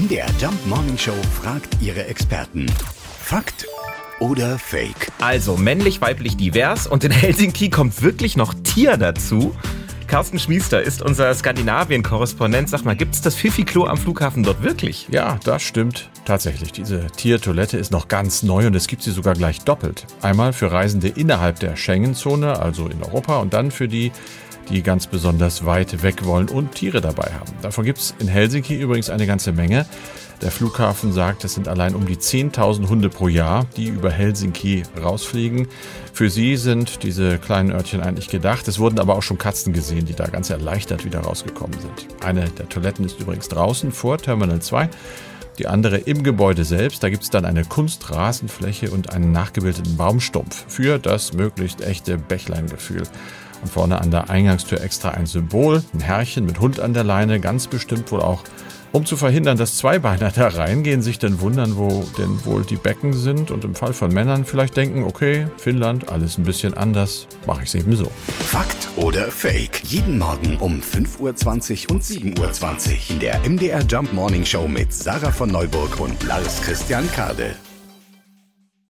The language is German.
MDR Jump Morning Show fragt ihre Experten. Fakt oder Fake? Also männlich, weiblich, divers und in Helsinki kommt wirklich noch Tier dazu. Carsten Schmiester ist unser Skandinavien-Korrespondent. Sag mal, gibt es das Fifi-Klo am Flughafen dort wirklich? Ja, das stimmt tatsächlich. Diese Tiertoilette ist noch ganz neu und es gibt sie sogar gleich doppelt. Einmal für Reisende innerhalb der Schengen-Zone, also in Europa, und dann für die, die ganz besonders weit weg wollen und Tiere dabei haben. Davon gibt es in Helsinki übrigens eine ganze Menge. Der Flughafen sagt, es sind allein um die 10.000 Hunde pro Jahr, die über Helsinki rausfliegen. Für sie sind diese kleinen Örtchen eigentlich gedacht. Es wurden aber auch schon Katzen gesehen, die da ganz erleichtert wieder rausgekommen sind. Eine der Toiletten ist übrigens draußen vor Terminal 2 die andere im Gebäude selbst. Da gibt es dann eine Kunstrasenfläche und einen nachgebildeten Baumstumpf für das möglichst echte Bächleingefühl. Und vorne an der Eingangstür extra ein Symbol, ein Herrchen mit Hund an der Leine, ganz bestimmt wohl auch um zu verhindern, dass Zweibeiner da reingehen, sich dann wundern, wo denn wohl die Becken sind und im Fall von Männern vielleicht denken, okay, Finnland, alles ein bisschen anders, mache ich es eben so. Fakt oder Fake? Jeden Morgen um 5.20 Uhr und 7.20 Uhr in der MDR Jump Morning Show mit Sarah von Neuburg und Lars Christian Kade.